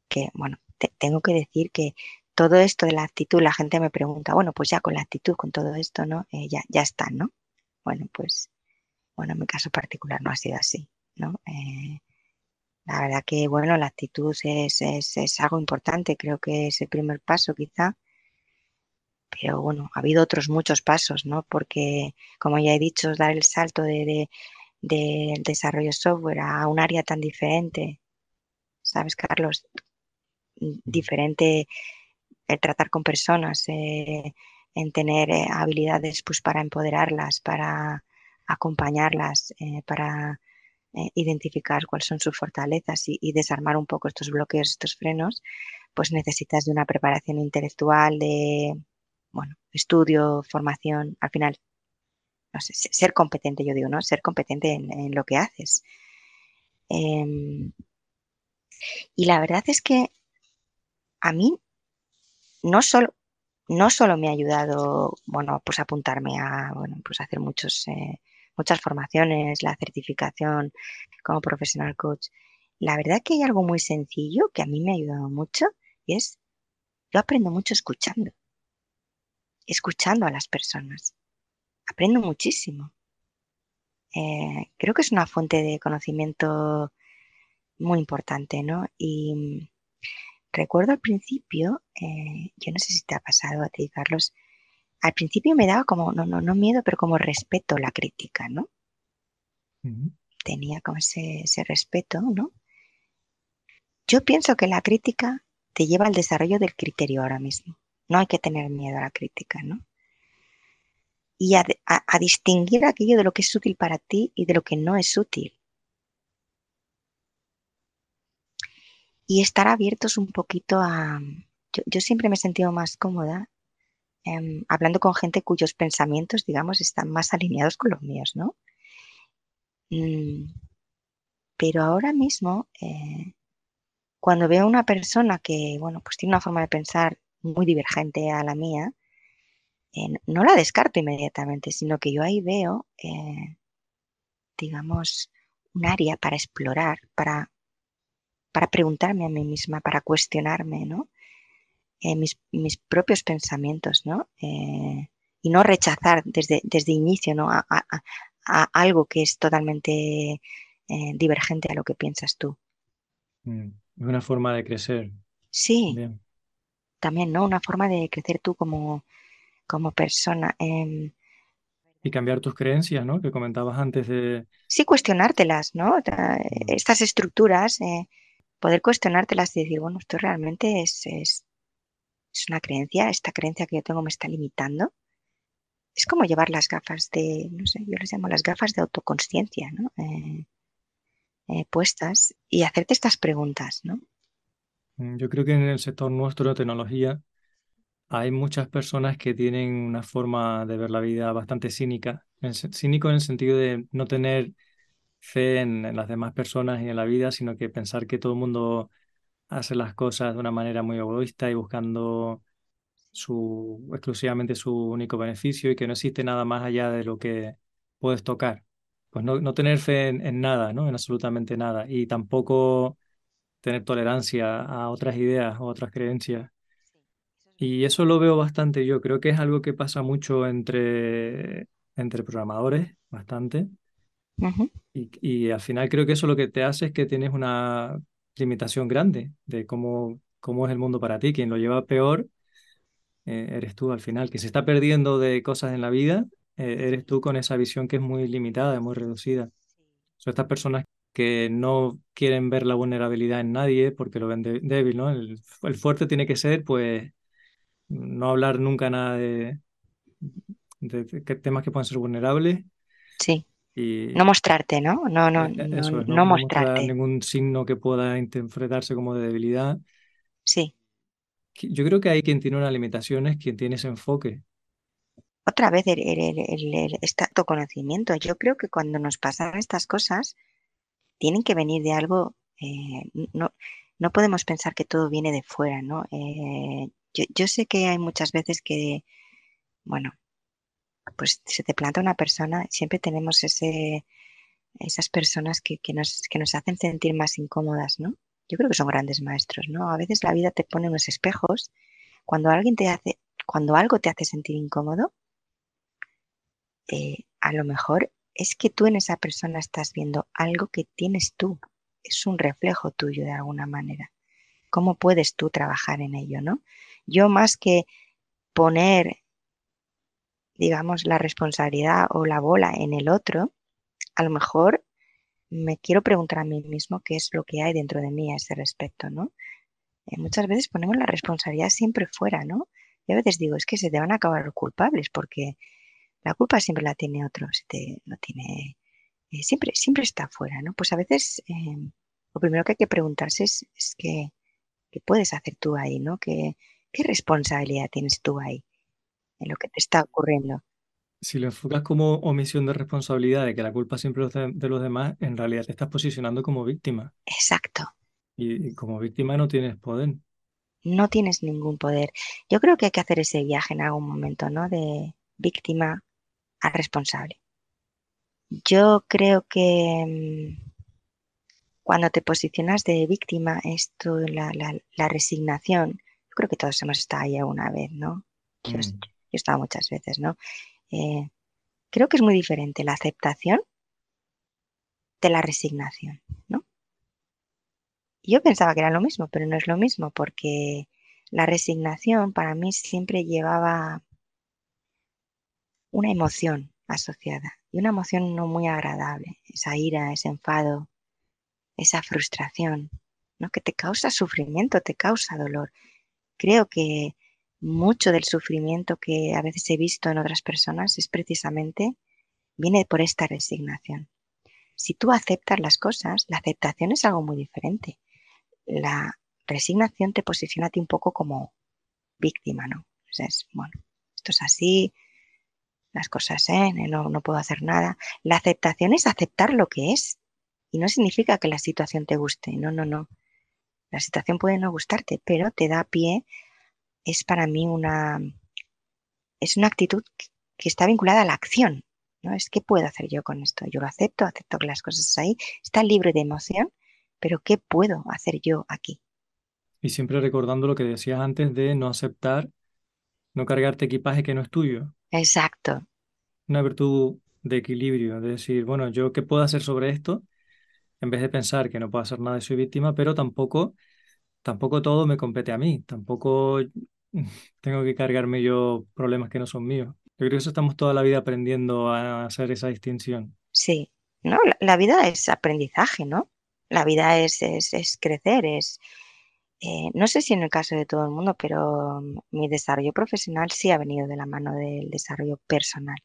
que, bueno, tengo que decir que todo esto de la actitud, la gente me pregunta, bueno, pues ya con la actitud, con todo esto, ¿no? Eh, ya, ya está, ¿no? Bueno, pues, bueno, en mi caso particular no ha sido así, ¿no? Eh, la verdad que, bueno, la actitud es, es, algo importante, creo que es el primer paso quizá, pero bueno, ha habido otros muchos pasos, ¿no? Porque, como ya he dicho, dar el salto de, del desarrollo software a un área tan diferente, ¿sabes, Carlos? Diferente el tratar con personas, eh, en tener eh, habilidades pues, para empoderarlas, para acompañarlas, eh, para identificar cuáles son sus fortalezas y, desarmar un poco estos bloqueos, estos frenos, pues necesitas de una preparación intelectual, de bueno, estudio, formación, al final, no sé, ser competente, yo digo, ¿no? Ser competente en, lo que haces. Em, y la verdad es que a mí no solo, no solo me ha ayudado, bueno, pues apuntarme a, bueno, pues hacer muchos, eh, muchas formaciones, la certificación como profesional coach. La verdad que hay algo muy sencillo que a mí me ha ayudado mucho y es, yo aprendo mucho escuchando, escuchando a las personas. Aprendo muchísimo. Eh, creo que es una fuente de conocimiento muy importante, ¿no? Y Recuerdo al principio, eh, yo no sé si te ha pasado a ti, Carlos, al principio me daba como, no, no, no miedo, pero como respeto la crítica, ¿no? Tenía como ese, respeto, ¿no? Yo pienso que la crítica te lleva al desarrollo del criterio ahora mismo. No hay que tener miedo a la crítica, ¿no? Y a, a distinguir aquello de lo que es útil para ti y de lo que no es útil. y estar abiertos un poquito a... Yo, siempre me he sentido más cómoda em, hablando con gente cuyos pensamientos, digamos, están más alineados con los míos, ¿no? Mm, pero ahora mismo, eh, cuando veo a una persona que, bueno, pues tiene una forma de pensar muy divergente a la mía, eh, no la descarto inmediatamente, sino que yo ahí veo, eh, digamos, un área para explorar, para para preguntarme a mí misma, para cuestionarme, ¿no? Eh, mis, propios pensamientos, ¿no? Eh, y no rechazar desde, desde inicio, ¿no? A, algo que es totalmente eh, divergente a lo que piensas tú. Mm, una forma de crecer. Sí. También, ¿no? Una forma de crecer tú como, como persona. Em, y cambiar tus creencias, ¿no? Que comentabas antes de... Sí, cuestionártelas, ¿no? Mm. Estas estructuras, poder cuestionártelas y decir, bueno, esto realmente es, es, una creencia, esta creencia que yo tengo me está limitando. Es como llevar las gafas de, no sé, yo les llamo las gafas de autoconsciencia, ¿no? Eh, eh, puestas y hacerte estas preguntas, ¿no? Mm, Yo creo que en el sector nuestro de tecnología hay muchas personas que tienen una forma de ver la vida bastante cínica. Cínico en el sentido de no tener fe en, en las demás personas y en la vida, sino que pensar que todo el mundo hace las cosas de una manera muy egoísta y buscando su, exclusivamente su único beneficio y que no existe nada más allá de lo que puedes tocar. Pues no, no tener fe en, en nada, ¿no? En absolutamente nada. Y tampoco tener tolerancia a otras ideas o otras creencias. Y eso lo veo bastante yo. Creo que es algo que pasa mucho entre, entre programadores, bastante. Y, y al final creo que eso lo que te hace es que tienes una limitación grande de cómo, cómo es el mundo para ti. Quien lo lleva peor eh, eres tú al final. Que se está perdiendo de cosas en la vida, eh, eres tú con esa visión que es muy limitada, muy reducida. Son estas personas que no quieren ver la vulnerabilidad en nadie porque lo ven de- débil, ¿no? El, el fuerte tiene que ser, pues, no hablar nunca nada de, de- temas que puedan ser vulnerables Sí, y no mostrarte, ¿no? No, no, eh, eh, no, ¿no? mostrar ningún signo que pueda interpretarse como de debilidad. Sí. Yo creo que hay quien tiene una limitación, es quien tiene ese enfoque. Otra vez el, el, el, el- el- este autoconocimiento. Yo creo que cuando nos pasan estas cosas, tienen que venir de algo, eh, no, no podemos pensar que todo viene de fuera, ¿no? Eh, yo, yo sé que hay muchas veces que, bueno, pues se te planta una persona, siempre tenemos ese, esas personas que, que nos, que nos hacen sentir más incómodas, ¿no? Yo creo que son grandes maestros, ¿no? A veces la vida te pone unos espejos. Cuando alguien te hace, cuando algo te hace sentir incómodo, eh, a lo mejor es que tú en esa persona estás viendo algo que tienes tú. Es un reflejo tuyo de alguna manera. ¿Cómo puedes tú trabajar en ello, no? Yo más que poner, digamos, la responsabilidad o la bola en el otro, a lo mejor me quiero preguntar a mí mismo qué es lo que hay dentro de mí a ese respecto, ¿no? Eh, muchas veces ponemos la responsabilidad siempre fuera, ¿no? Y a veces digo, es que se te van a acabar los culpables porque la culpa siempre la tiene otro, te, no tiene, eh, siempre, siempre está fuera, ¿no? Pues a veces eh, lo primero que hay que preguntarse es, es que, ¿qué puedes hacer tú ahí, ¿no? ¿Qué, qué responsabilidad tienes tú ahí en lo que te está ocurriendo? Si lo enfocas como omisión de responsabilidad, de que la culpa siempre es de, de los demás, en realidad te estás posicionando como víctima. Exacto, Y, y como víctima no tienes poder. no tienes ningún poder. Yo creo que hay que hacer ese viaje en algún momento, ¿no? De víctima a responsable. Yo creo que mm, cuando te posicionas de víctima, esto, la, la, la resignación, yo creo que todos hemos estado ahí alguna vez, ¿no? Yo, Mm. He estado muchas veces, ¿no? Eh, creo que es muy diferente la aceptación de la resignación, ¿no? Yo pensaba que era lo mismo, pero no es lo mismo, porque la resignación para mí siempre llevaba una emoción asociada y una emoción no muy agradable, esa ira, ese enfado, esa frustración, ¿no? que te causa sufrimiento, te causa dolor. Creo que mucho del sufrimiento que a veces he visto en otras personas es precisamente, viene por esta resignación. Si tú aceptas las cosas, la aceptación es algo muy diferente. La resignación te posiciona a ti un poco como víctima, ¿no? O sea, es, bueno, esto es así, las cosas, ¿eh? No, no puedo hacer nada. La aceptación es aceptar lo que es. Y no significa que la situación te guste. No, no, no. La situación puede no gustarte, pero te da pie. Es para mí una. Es una actitud que está vinculada a la acción. ¿no? Es qué puedo hacer yo con esto. Yo lo acepto, acepto que las cosas ahí. Está libre de emoción, pero ¿qué puedo hacer yo aquí? Y siempre recordando lo que decías antes de no aceptar, no cargarte equipaje que no es tuyo. Exacto. Una virtud de equilibrio, de decir, bueno, ¿yo qué puedo hacer sobre esto? En vez de pensar que no puedo hacer nada y soy víctima, pero tampoco, tampoco todo me compete a mí. Tampoco *laughs* tengo que cargarme yo problemas que no son míos. Yo creo que eso estamos toda la vida aprendiendo a hacer esa distinción. Sí, ¿no? La, la vida es aprendizaje, ¿no? La vida es, es, es crecer, es... eh, no sé si en el caso de todo el mundo, pero mi desarrollo profesional sí ha venido de la mano del desarrollo personal.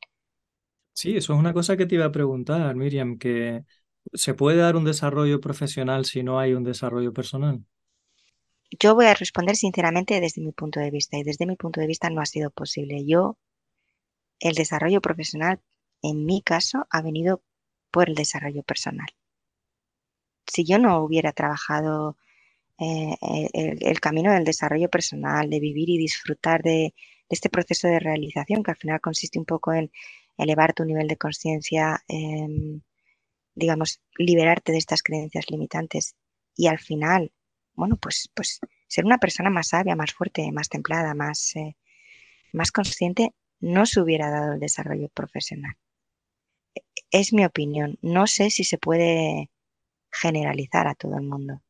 Sí, eso es una cosa que te iba a preguntar, Miriam, que ¿se puede dar un desarrollo profesional si no hay un desarrollo personal? Yo voy a responder sinceramente desde mi punto de vista y desde mi punto de vista no ha sido posible. Yo, el desarrollo profesional, en mi caso, ha venido por el desarrollo personal. Si yo no hubiera trabajado eh, el, camino del desarrollo personal, de vivir y disfrutar de, este proceso de realización, que al final consiste un poco en elevar tu nivel de conciencia, digamos, liberarte de estas creencias limitantes y al final, bueno, pues, pues ser una persona más sabia, más fuerte, más templada, más, eh, más consciente, no se hubiera dado el desarrollo profesional. Es mi opinión. No sé si se puede generalizar a todo el mundo.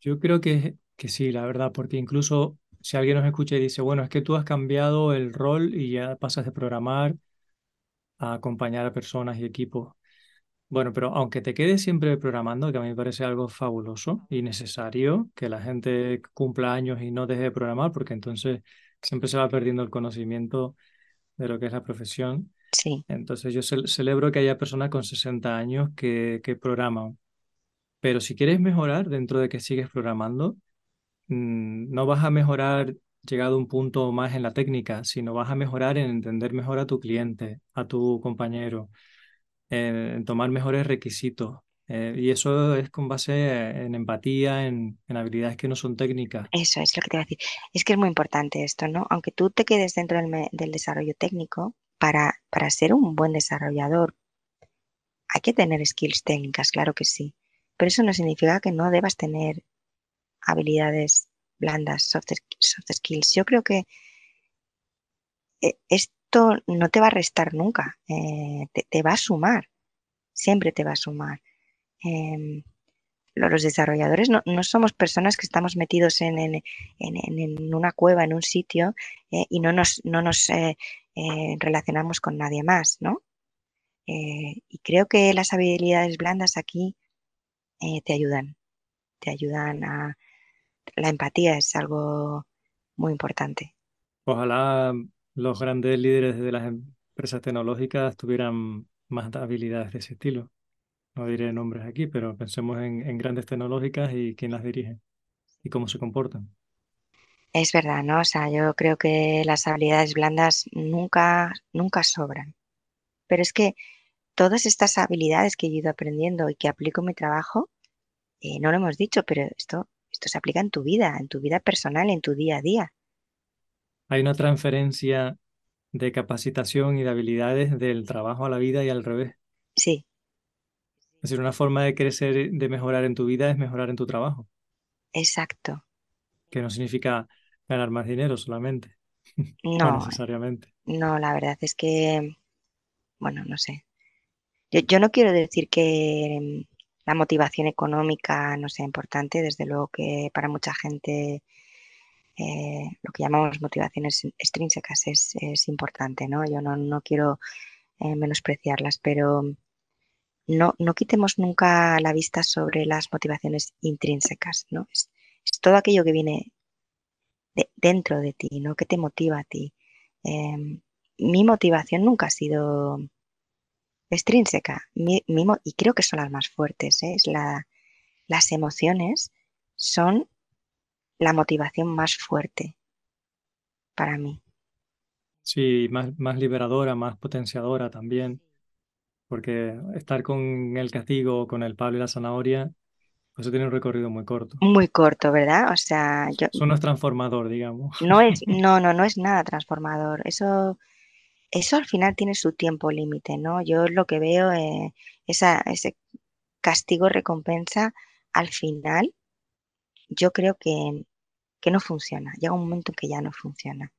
Yo creo que, que sí, la verdad, porque incluso si alguien nos escucha y dice, bueno, es que tú has cambiado el rol y ya pasas de programar a acompañar a personas y equipos. Bueno, pero aunque te quedes siempre programando, que a mí me parece algo fabuloso y necesario que la gente cumpla años y no deje de programar, porque entonces siempre se va perdiendo el conocimiento de lo que es la profesión. Sí. Entonces yo celebro que haya personas con 60 años que, que programan. Pero si quieres mejorar dentro de que sigues programando, mm, no vas a mejorar llegado a un punto más en la técnica, sino vas a mejorar en entender mejor a tu cliente, a tu compañero, en, tomar mejores requisitos. Eh, y eso es con base en empatía, en, habilidades que no son técnicas. Eso es lo que te voy a decir. Es que es muy importante esto, ¿no? Aunque tú te quedes dentro del, del desarrollo técnico, para, para ser un buen desarrollador hay que tener skills técnicas, claro que sí. Pero eso no significa que no debas tener habilidades blandas, soft, skills. Yo creo que eh, esto no te va a restar nunca, eh, te, va a sumar, siempre te va a sumar. Em, los desarrolladores no, somos personas que estamos metidos en, una cueva, en un sitio, eh, y no nos, no nos relacionamos con nadie más, ¿no? y creo que las habilidades blandas aquí te ayudan, te ayudan a... La empatía es algo muy importante. Ojalá los grandes líderes de las empresas tecnológicas tuvieran más habilidades de ese estilo. No diré nombres aquí, pero pensemos en, grandes tecnológicas y quién las dirige y cómo se comportan. Es verdad, ¿no? O sea, yo creo que las habilidades blandas nunca, nunca sobran. Pero es que todas estas habilidades que he ido aprendiendo y que aplico en mi trabajo, eh, no lo hemos dicho, pero esto, esto se aplica en tu vida, en tu vida personal, en tu día a día hay una transferencia de capacitación y de habilidades del trabajo a la vida y al revés. Sí. Es decir, una forma de crecer, de mejorar en tu vida es mejorar en tu trabajo. Exacto. Que no significa ganar más dinero solamente. *laughs* No, necesariamente. No, la verdad es que, bueno, no sé. Yo, yo no quiero decir que la motivación económica no sea importante, desde luego que para mucha gente eh, lo que llamamos motivaciones extrínsecas es, importante, ¿no? Yo no, quiero eh, menospreciarlas, pero no, no quitemos nunca la vista sobre las motivaciones intrínsecas, ¿no? Es, todo aquello que viene dentro de ti, ¿no? Que te motiva a ti. Em, mi motivación nunca ha sido extrínseca y creo que son las más fuertes. ¿eh? Es la, las emociones son la motivación más fuerte para mí. Sí, más, más liberadora, más potenciadora también, porque estar con el castigo, con el palo y la zanahoria, pues eso tiene un recorrido muy corto. Muy corto, ¿verdad? O sea, yo... Eso no es transformador, digamos. No es, *laughs* no, no, no es nada transformador. Eso, eso al final tiene su tiempo límite, ¿no? Yo lo que veo, eh, esa, ese castigo recompensa al final yo creo que, que no funciona. Llega un momento en que ya no funciona.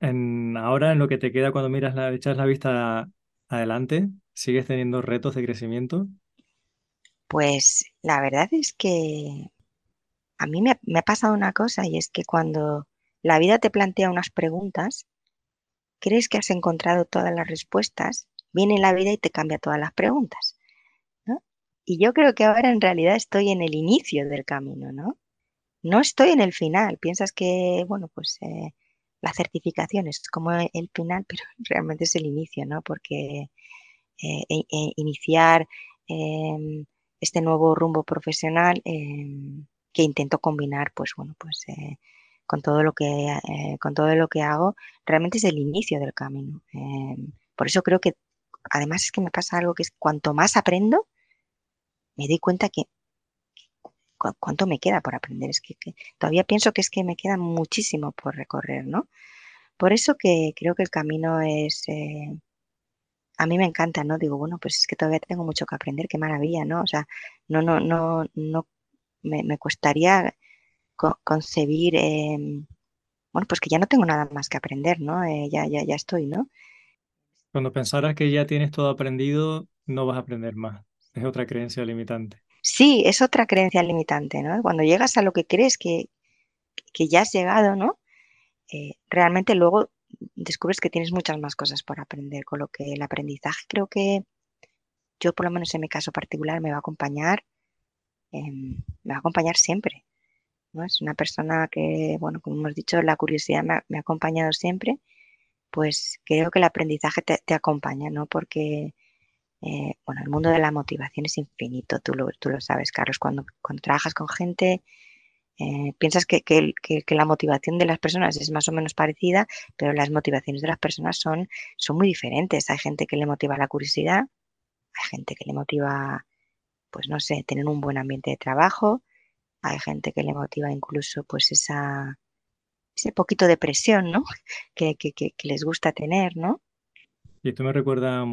En, ahora, en lo que te queda cuando miras la, echas la vista adelante, ¿sigues teniendo retos de crecimiento? Pues la verdad es que a mí me, me ha pasado una cosa y es que cuando la vida te plantea unas preguntas, crees que has encontrado todas las respuestas, viene la vida y te cambia todas las preguntas. ¿no? Y yo creo que ahora en realidad estoy en el inicio del camino, ¿no? No estoy en el final. Piensas que, bueno, pues eh, la certificación es como el final, pero *laughs* realmente es el inicio, ¿no? Porque eh, e, e, iniciar em, este nuevo rumbo profesional em, que intento combinar, pues bueno, pues eh, con todo lo que eh, con todo lo que hago, realmente es el inicio del camino. Em, por eso creo que además es que me pasa algo que es cuanto más aprendo, me doy cuenta que cuánto me queda por aprender. Es que, todavía pienso que es que me queda muchísimo por recorrer, ¿no? Por eso que creo que el camino es, eh, a mí me encanta, ¿no? Digo, bueno, pues es que todavía tengo mucho que aprender, qué maravilla, ¿no? O sea, no, no, no, no, me, me costaría concebir, em, bueno, pues que ya no tengo nada más que aprender, ¿no? Eh, ya, ya, ya estoy, ¿no? Cuando pensaras que ya tienes todo aprendido, no vas a aprender más. Es otra creencia limitante. Sí, es otra creencia limitante, ¿no? Cuando llegas a lo que crees que, que ya has llegado, ¿no? Eh, realmente luego descubres que tienes muchas más cosas por aprender, con lo que el aprendizaje creo que yo por lo menos en mi caso particular me va a acompañar, em, me va a acompañar siempre. ¿no? Es una persona que, bueno, como hemos dicho, la curiosidad me ha, acompañado siempre, pues creo que el aprendizaje te, acompaña, ¿no? Porque, eh, bueno, el mundo de la motivación es infinito, tú lo, tú lo sabes, Carlos, cuando, cuando trabajas con gente eh, piensas que, la motivación de las personas es más o menos parecida, pero las motivaciones de las personas son, son muy diferentes. Hay gente que le motiva la curiosidad, hay gente que le motiva, pues no sé, tener un buen ambiente de trabajo, hay gente que le motiva incluso pues esa, ese poquito de presión, ¿no? *laughs* Que, les gusta tener, ¿no? Y esto me recuerda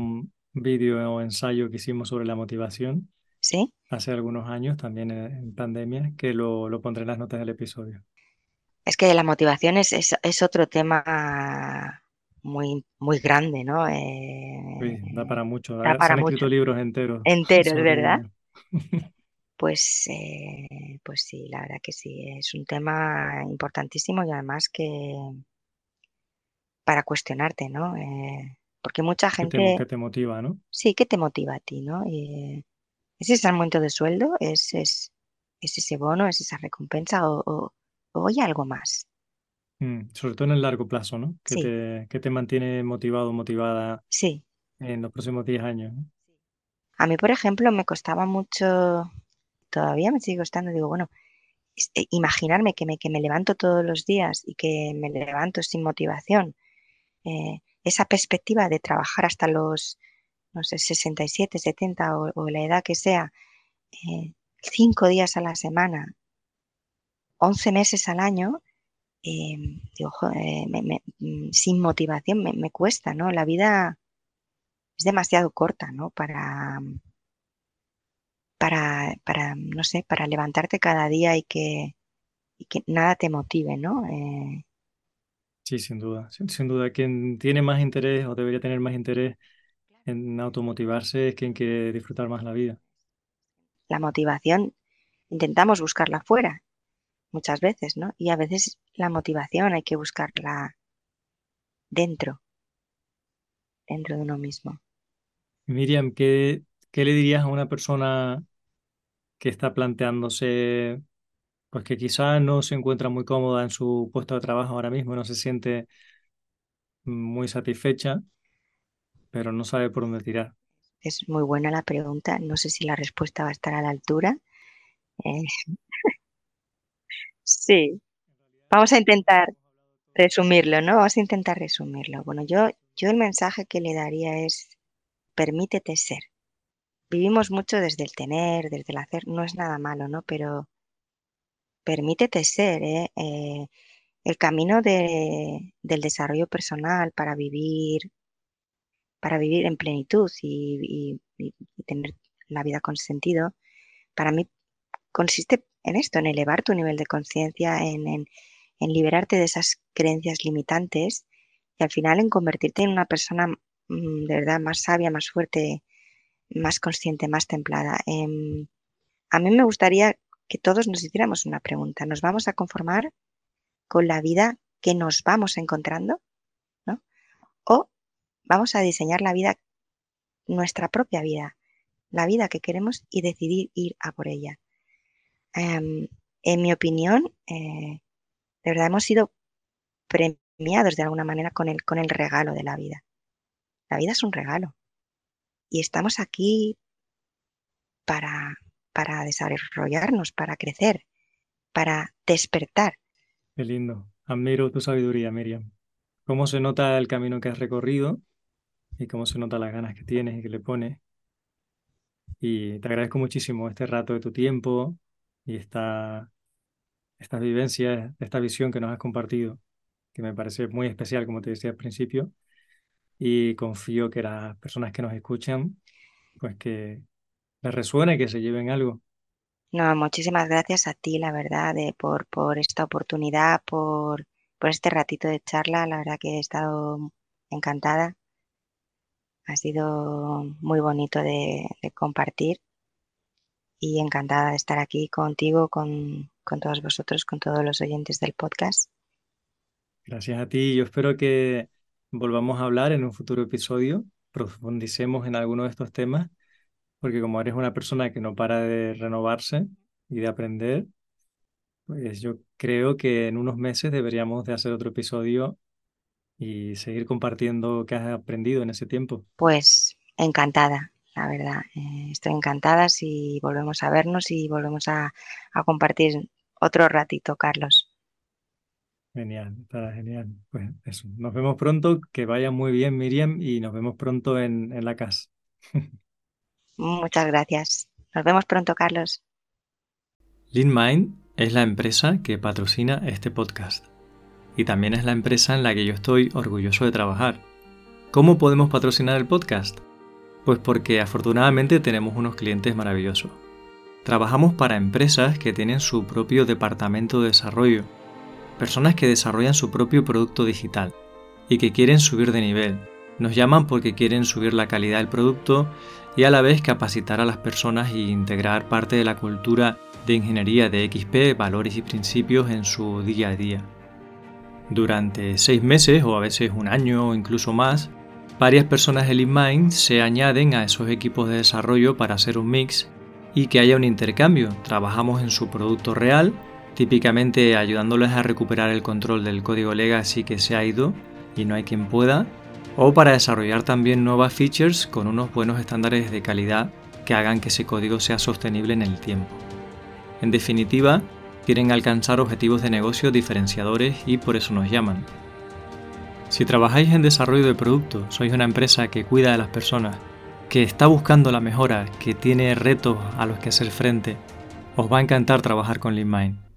vídeo o ensayo que hicimos sobre la motivación ¿Sí? hace algunos años, también en pandemia, que lo, lo pondré en las notas del episodio. Es que la motivación es, es, otro tema muy, muy grande, ¿no? sí, da para mucho. Da Se han escrito libros enteros. Enteros, ¿verdad? *laughs* Pues, eh, pues sí, la verdad que sí, es un tema importantísimo y además que para cuestionarte, ¿no? Eh, porque mucha gente... Que te, motiva, ¿no? Sí, que te motiva a ti, ¿no? ¿Es ese aumento de sueldo? ¿Es, es, ese bono? ¿Es esa recompensa? ¿O, hay algo más? Mm, sobre todo en el largo plazo, ¿no? Que, te, que te mantiene motivado, motivada sí. en los próximos 10 años. A mí, por ejemplo, me costaba mucho, todavía me sigue costando, digo, bueno, eh, imaginarme que me, que me levanto todos los días y que me levanto sin motivación. Eh, esa perspectiva de trabajar hasta los no sé, 67, 70 o, la edad que sea, eh, cinco días a la semana, 11 meses al año, eh, mm, sin motivación me, cuesta, ¿no? La vida es demasiado corta, ¿no? Para, para, no sé, para levantarte cada día y que, que nada te motive, ¿no? Eh, sí, sin duda, sin, duda. Quien tiene más interés o debería tener más interés en automotivarse es quien quiere disfrutar más la vida. La motivación intentamos buscarla fuera muchas veces, ¿no? Y a veces la motivación hay que buscarla dentro, dentro de uno mismo. Miriam, ¿qué, qué le dirías a una persona que está planteándose, pues que quizá no se encuentra muy cómoda en su puesto de trabajo ahora mismo, no se siente muy satisfecha pero no sabe por dónde tirar. Es muy buena la pregunta. No sé si la respuesta va a estar a la altura. Eh, sí, vamos a intentar resumirlo, ¿no? Vamos a intentar resumirlo. Bueno, yo, yo el mensaje que le daría es, permítete ser. Vivimos mucho desde el tener, desde el hacer, no es nada malo, ¿no? Pero permítete ser, ¿eh? eh el camino de, del desarrollo personal para vivir para vivir en plenitud y, tener la vida con sentido, para mí consiste en esto, en elevar tu nivel de conciencia, en, liberarte de esas creencias limitantes y al final en convertirte en una persona mm, de verdad más sabia, más fuerte, más consciente, más templada. Em, a mí me gustaría que todos nos hiciéramos una pregunta. ¿Nos vamos a conformar con la vida que nos vamos encontrando? ¿no? ¿O Vamos a diseñar la vida, nuestra propia vida, la vida que queremos y decidir ir a por ella. Em, en mi opinión, eh, de verdad hemos sido premiados de alguna manera con el, con el regalo de la vida. La vida es un regalo y estamos aquí para, para desarrollarnos, para crecer. para despertar. Qué lindo. Admiro tu sabiduría, Miriam. Cómo se nota el camino que has recorrido y cómo se nota las ganas que tienes y que le pones. Y te agradezco muchísimo este rato de tu tiempo y esta, esta vivencia, esta visión que nos has compartido, que me parece muy especial, como te decía al principio. Y confío que las personas que nos escuchan, pues que les resuene, que se lleven algo. No, muchísimas gracias a ti, la verdad, de, por, por esta oportunidad, por, por este ratito de charla. La verdad que he estado encantada. Ha sido muy bonito de, compartir y encantada de estar aquí contigo, con, con todos vosotros, con todos los oyentes del podcast. Gracias a ti. Yo espero que volvamos a hablar en un futuro episodio, profundicemos en alguno de estos temas porque como eres una persona que no para de renovarse y de aprender, pues yo creo que en unos meses deberíamos de hacer otro episodio y seguir compartiendo qué has aprendido en ese tiempo. Pues encantada, la verdad. Eh, estoy encantada si volvemos a vernos y volvemos a, compartir otro ratito, Carlos. Genial, estará genial. Pues eso, nos vemos pronto, que vaya muy bien Miriam y nos vemos pronto en, en la casa. *laughs* Muchas gracias. Nos vemos pronto, Carlos. LeanMind es la empresa que patrocina este podcast y también es la empresa en la que yo estoy orgulloso de trabajar. ¿Cómo podemos patrocinar el podcast? Pues porque afortunadamente tenemos unos clientes maravillosos. Trabajamos para empresas que tienen su propio departamento de desarrollo, personas que desarrollan su propio producto digital y que quieren subir de nivel. Nos llaman porque quieren subir la calidad del producto y a la vez capacitar a las personas e integrar parte de la cultura de ingeniería de XP, valores y principios en su día a día. Durante seis meses o a veces un año o incluso más, varias personas de LeanMind se añaden a esos equipos de desarrollo para hacer un mix y que haya un intercambio. Trabajamos en su producto real, típicamente ayudándoles a recuperar el control del código legacy que se ha ido y no hay quien pueda, o para desarrollar también nuevas features con unos buenos estándares de calidad que hagan que ese código sea sostenible en el tiempo. En definitiva, quieren alcanzar objetivos de negocio diferenciadores y por eso nos llaman. Si trabajáis en desarrollo de producto, sois una empresa que cuida de las personas, que está buscando la mejora, que tiene retos a los que hacer frente, os va a encantar trabajar con LeanMind.